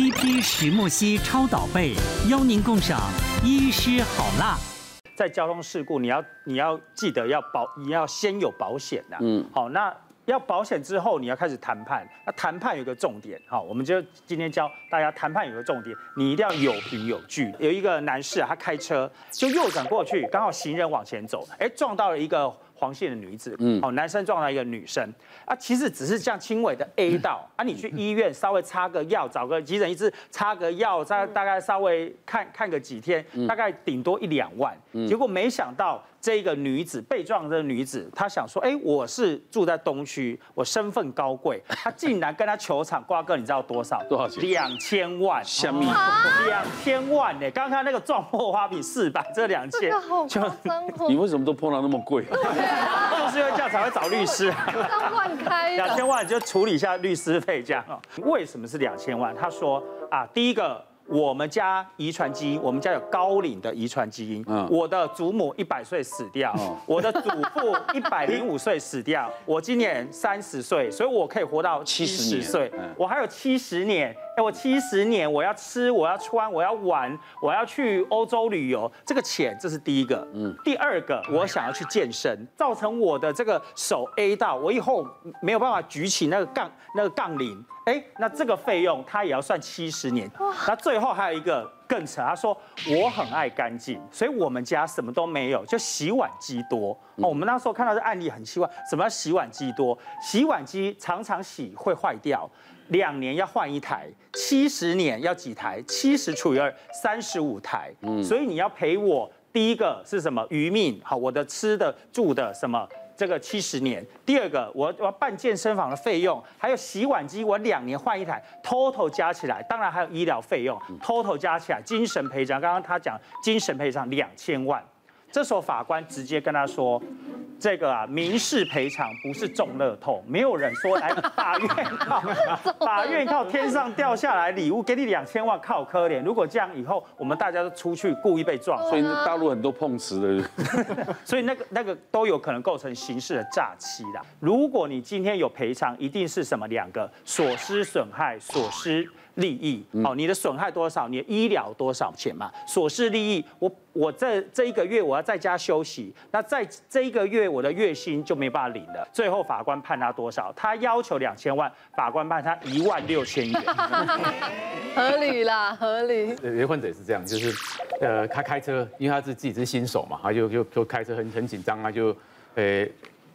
CP 石墨烯超导被，邀您共赏医师好辣。在交通事故，你要你要记得要保，你要先有保险的。嗯，好，那要保险之后，你要开始谈判。那谈判有个重点，好，我们就今天教大家谈判有个重点，你一定要有凭有据。有一个男士啊，他开车就右转过去，刚好行人往前走，哎，撞到了一个。黄姓的女子，嗯，哦，男生撞到一个女生，啊，其实只是这样轻微的 A 到，啊，你去医院稍微擦个药，找个急诊医师擦个药，再大概稍微看看个几天，大概顶多一两万，结果没想到。这个女子被撞的这个女子，她想说，哎，我是住在东区，我身份高贵，她竟然跟她球场，瓜哥，你知道多少？多少钱？两千万。什么？两千万呢？刚刚那个撞破花瓶四百，这两千，就你为什么都碰到那么贵？就是因为这样才会找律师。两万开。两千万就处理一下律师费这样。为什么是两千万？他说啊，第一个。我们家遗传基因，我们家有高龄的遗传基因。嗯，我的祖母一百岁死掉，我的祖父一百零五岁死掉，我今年三十岁，所以我可以活到七十岁。我还有七十年。哎，我七十年，我要吃，我要穿，我要玩，我要去欧洲旅游，这个钱，这是第一个。嗯，第二个，我想要去健身，造成我的这个手 A 到，我以后没有办法举起那个杠那个杠铃。哎，那这个费用他也要算七十年。那最后还有一个更扯，他说我很爱干净，所以我们家什么都没有，就洗碗机多。哦，我们那时候看到这案例很奇怪，什么叫洗碗机多？洗碗机常常洗会坏掉。两年要换一台，七十年要几台？七十除以二，三十五台。嗯，所以你要赔我第一个是什么？余命，好，我的吃的住的什么？这个七十年。第二个，我我要办健身房的费用，还有洗碗机，我两年换一台，total 加起来，当然还有医疗费用，total 加起来，精神赔偿，刚刚他讲精神赔偿两千万。这时候法官直接跟他说：“这个啊，民事赔偿不是中乐透，没有人说来法院靠，法院靠天上掉下来礼物给你两千万，靠可怜。如果这样以后，我们大家都出去故意被撞，所以大陆很多碰瓷的人，所以那个那个都有可能构成刑事的诈欺啦。如果你今天有赔偿，一定是什么两个所失损害，所施。”利益，好，你的损害多少？你的医疗多少钱嘛？琐事利益，我我这这一个月我要在家休息，那在这一个月我的月薪就没办法领了。最后法官判他多少？他要求两千万，法官判他一万六千元，合理啦，合理。有些患者也是这样，就是呃，他开车，因为他是自己是新手嘛，他就就就开车很很紧张啊，就呃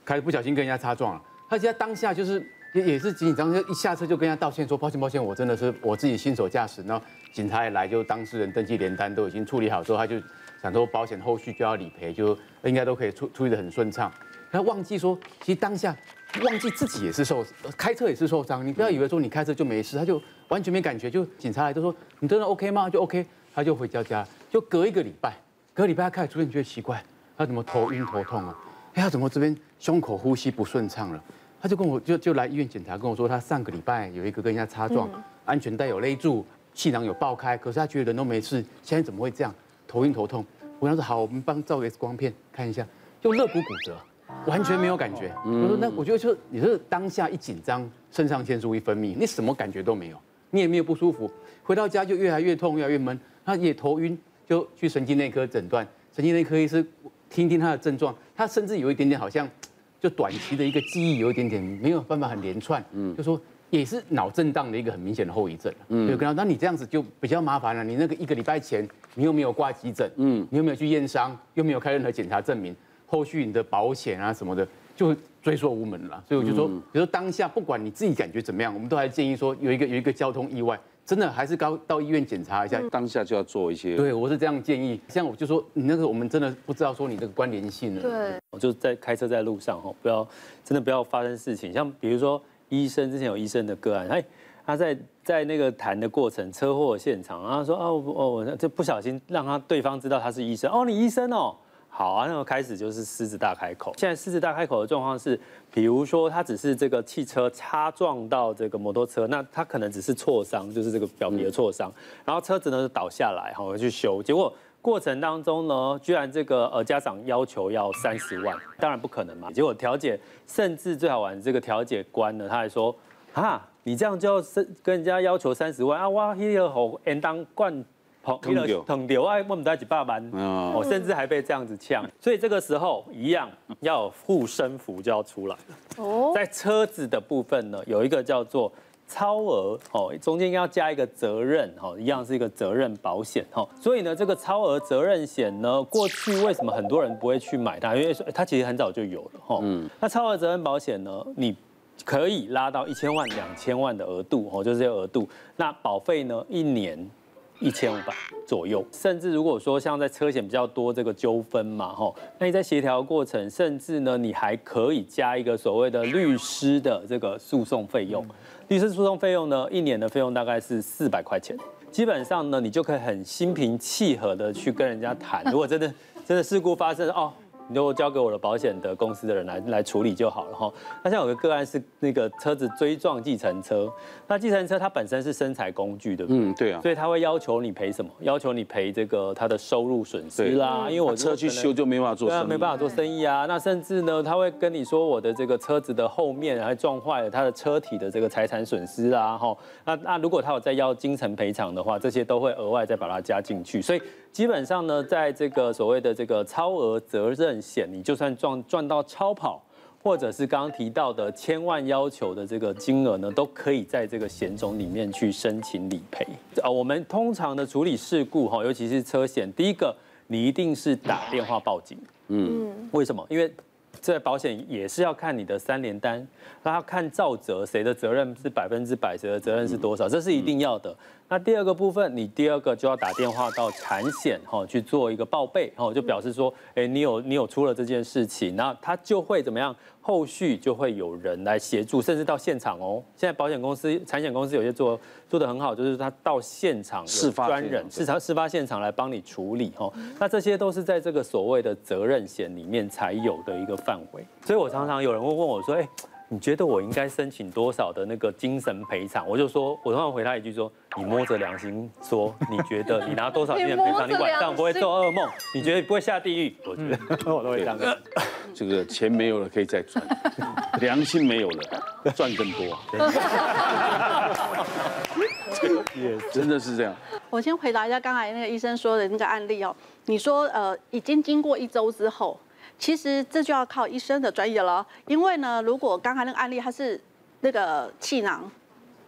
开不小心跟人家擦撞了，他现在当下就是。也也是紧紧张就，一下车就跟人家道歉说抱歉抱歉，我真的是我自己新手驾驶。然后警察也来，就当事人登记联单都已经处理好之后，他就想说保险后续就要理赔，就应该都可以处处理得很顺畅。他忘记说，其实当下忘记自己也是受开车也是受伤。你不要以为说你开车就没事，他就完全没感觉。就警察来都说你真的 OK 吗？就 OK，他就回家家。就隔一个礼拜，隔礼拜他开始出现觉得奇怪，他怎么头晕头痛啊？哎，他怎么这边胸口呼吸不顺畅了？他就跟我就就来医院检查，跟我说他上个礼拜有一个跟人家擦撞，安全带有勒住，气囊有爆开，可是他觉得人都没事，现在怎么会这样？头晕头痛。我跟他说好，我们帮照个 X 光片看一下，就肋骨骨折，完全没有感觉。我说那我觉得就你是当下一紧张，肾上腺素一分泌，你什么感觉都没有，你也没有不舒服，回到家就越来越痛，越来越闷，他也头晕，就去神经内科诊断，神经内科医师听听他的症状，他甚至有一点点好像。就短期的一个记忆有一点点没有办法很连串，嗯，就说也是脑震荡的一个很明显的后遗症，嗯，有跟他，那你这样子就比较麻烦了，你那个一个礼拜前你又没有挂急诊，嗯，你又没有去验伤，又没有开任何检查证明，后续你的保险啊什么的就追溯无门了，所以我就说，比如说当下不管你自己感觉怎么样，我们都还建议说有一个有一个交通意外。真的还是高到医院检查一下，当下就要做一些。对，我是这样建议。像我就说，你那个我们真的不知道说你这个关联性了。对，我就在开车在路上哈，不要真的不要发生事情。像比如说医生之前有医生的个案，哎，他在在那个谈的过程，车祸现场，然后说哦哦，我就不小心让他对方知道他是医生，哦，你医生哦。好啊，那么开始就是狮子大开口。现在狮子大开口的状况是，比如说他只是这个汽车擦撞到这个摩托车，那他可能只是挫伤，就是这个表皮的挫伤，然后车子呢就倒下来，好去修，结果过程当中呢，居然这个呃家长要求要三十万，当然不可能嘛。结果调解甚至最好玩，这个调解官呢他还说啊，你这样就要跟人家要求三十万啊，哇，那个好应当灌捧，那个捧掉啊，我们才几百万，哦，甚至还被这样子呛，所以这个时候一样要有护身符就要出来了。哦，在车子的部分呢，有一个叫做。超额哦，中间要加一个责任哦，一样是一个责任保险哦。所以呢，这个超额责任险呢，过去为什么很多人不会去买它？因为它其实很早就有了哈。嗯。那超额责任保险呢，你可以拉到一千万、两千万的额度哦，就是这个额度。那保费呢，一年一千五百左右。甚至如果说像在车险比较多这个纠纷嘛哈，那你在协调过程，甚至呢，你还可以加一个所谓的律师的这个诉讼费用。律师诉讼费用呢，一年的费用大概是四百块钱，基本上呢，你就可以很心平气和的去跟人家谈。如果真的真的事故发生哦。你就交给我的保险的公司的人来来处理就好了哈。那像有个个案是那个车子追撞计程车，那计程车它本身是生财工具的，嗯，对啊，所以他会要求你赔什么？要求你赔这个他的收入损失啦，因为我车去修就没办法做生意，没办法做生意啊。那甚至呢，他会跟你说我的这个车子的后面还撞坏了他的车体的这个财产损失啊，哈。那那如果他有再要精神赔偿的话，这些都会额外再把它加进去。所以基本上呢，在这个所谓的这个超额责任险，你就算赚赚到超跑，或者是刚刚提到的千万要求的这个金额呢，都可以在这个险种里面去申请理赔。啊，我们通常的处理事故哈，尤其是车险，第一个你一定是打电话报警。嗯，为什么？因为这保险也是要看你的三联单，那要看肇责，谁的责任是百分之百，谁的责任是多少，这是一定要的。那第二个部分，你第二个就要打电话到产险哈去做一个报备哈，就表示说，哎，你有你有出了这件事情，那他就会怎么样？后续就会有人来协助，甚至到现场哦。现在保险公司、产险公司有些做做得很好，就是他到现场有专人，事发事发现场来帮你处理哈。那这些都是在这个所谓的责任险里面才有的一个范围。所以我常常有人会问我说，哎。你觉得我应该申请多少的那个精神赔偿？我就说，我通常回他一句说：你摸着良心说，你觉得你拿多少精神赔偿，你晚上不会做噩梦？你觉得你不会下地狱？我觉得我都会这样。这个钱没有了可以再赚，良心没有了 赚更多。也真的是这样。我先回答一下刚才那个医生说的那个案例哦。你说呃，已经经过一周之后。其实这就要靠医生的专业了，因为呢，如果刚才那个案例它是那个气囊，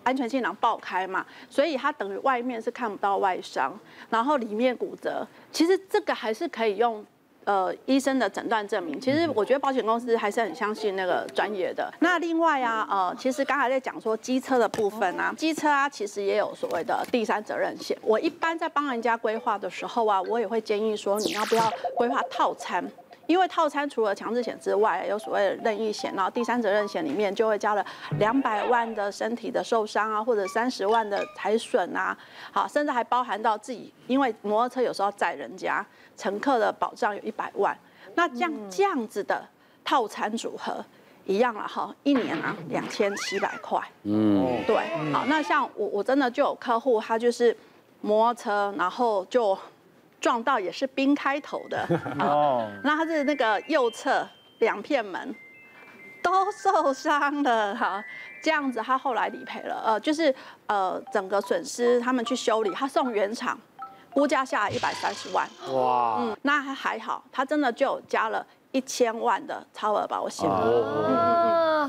安全气囊爆开嘛，所以它等于外面是看不到外伤，然后里面骨折，其实这个还是可以用呃医生的诊断证明。其实我觉得保险公司还是很相信那个专业的。那另外啊，呃，其实刚才在讲说机车的部分啊，机车啊其实也有所谓的第三责任险。我一般在帮人家规划的时候啊，我也会建议说你要不要规划套餐。因为套餐除了强制险之外，有所谓的任意险，然后第三责任险里面就会加了两百万的身体的受伤啊，或者三十万的财损啊，好，甚至还包含到自己，因为摩托车有时候载人家乘客的保障有一百万，那这样这样子的套餐组合一样了哈，一年啊两千七百块，嗯，对，好，那像我我真的就有客户，他就是摩托车，然后就。撞到也是冰开头的。哦，那他是那个右侧两片门都受伤了哈，这样子他后来理赔了，呃，就是呃整个损失他们去修理，他送原厂，估价下来一百三十万，哇，嗯，那还还好，他真的就加了一千万的超额保险，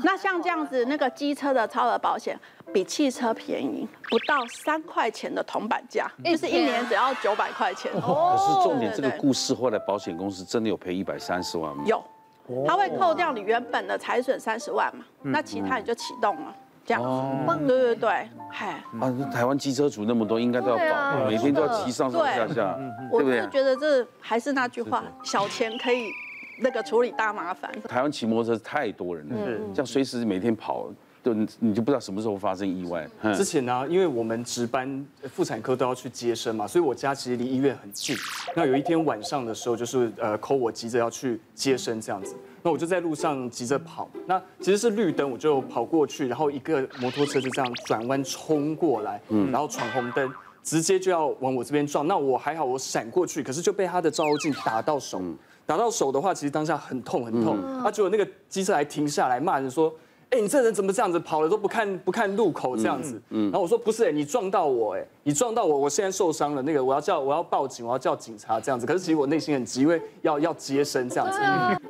那像这样子那个机车的超额保险。比汽车便宜不到三块钱的铜板价，就是一年只要九百块钱。可是重点，这个故事后来保险公司真的有赔一百三十万吗？有，他会扣掉你原本的财损三十万嘛，那其他你就启动了，这样。对对对，嗨。啊，台湾机车主那么多，应该都要保，每天都要骑上上下下，对不对？我是觉得这还是那句话，小钱可以那个处理大麻烦。台湾骑摩托车太多人了，这样随时每天跑。就，你就不知道什么时候发生意外。之前呢，因为我们值班妇产科都要去接生嘛，所以我家其实离医院很近。那有一天晚上的时候，就是呃，call 我急着要去接生这样子，那我就在路上急着跑。那其实是绿灯，我就跑过去，然后一个摩托车就这样转弯冲过来，嗯，然后闯红灯，直接就要往我这边撞。那我还好，我闪过去，可是就被他的照后镜打到手，打到手的话，其实当下很痛很痛。啊，结果那个机车还停下来骂人说。哎，你这人怎么这样子跑了都不看不看路口这样子？嗯，然后我说不是，哎，你撞到我，哎，你撞到我，我现在受伤了，那个我要叫我要报警，我要叫警察这样子。可是其实我内心很急，因为要要接生这样子。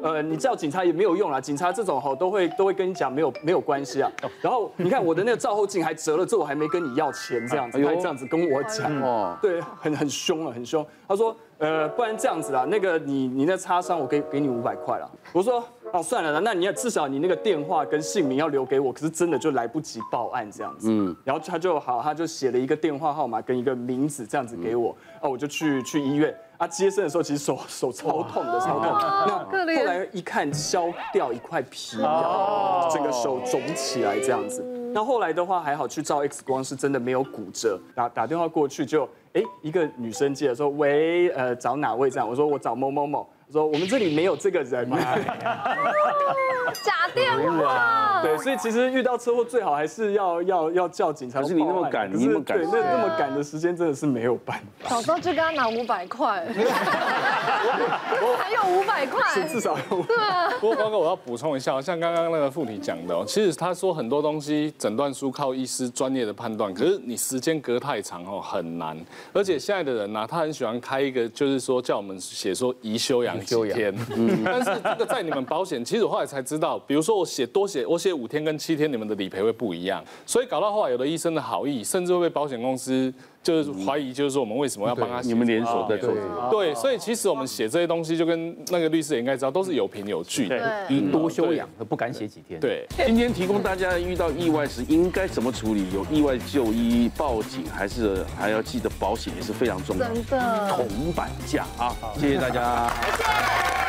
呃，你叫警察也没有用啦，警察这种哈都会都会跟你讲没有没有关系啊。然后你看我的那个照后镜还折了，这我还没跟你要钱这样子，还这样子跟我讲哦，对，很很凶啊，很凶。他说。呃，不然这样子啦，那个你你那擦伤，我给给你五百块了。我说哦，算了啦，那你要至少你那个电话跟姓名要留给我，可是真的就来不及报案这样子。嗯，然后他就好，他就写了一个电话号码跟一个名字这样子给我，哦，我就去去医院。啊，接生的时候其实手 手超痛的，超痛。那后来一看削掉一块皮，整个手肿起来这样子。那后来的话还好，去照 X 光是真的没有骨折。打打电话过去就。哎，一个女生接了说：“喂，呃，找哪位？”这样我说：“我找某某某。”我说：“我们这里没有这个人嘛。”假电话。对，所以其实遇到车祸最好还是要要要叫警察。可是你那么赶，你那么赶，对，那那么赶的时间真的是没有办法。早知道就跟他拿五百块，还有五百块，是至少有。对啊。不过光哥，我要补充一下，像刚刚那个妇女讲的哦，其实他说很多东西诊断书靠医师专业的判断，可是你时间隔太长哦，很难。而且现在的人呢，他很喜欢开一个，就是说叫我们写说宜休养几天。嗯。但是这个在你们保险，其实我后来才知道，比如说我写多写，我写五天跟七天，你们的理赔会不一样。所以搞到后来，有的医生的好意，甚至会被保险公司就是怀疑，就是说我们为什么要帮他？你们连锁在做。对，所以其实我们写这些东西，就跟那个律师也应该知道，都是有凭有据的。宜多修养，不敢写几天。对。今天提供大家遇到意外时应该怎么处理，有意外就医、报警，还是还要记得保险也是非常重要的。真的。铜板价啊！谢谢大家。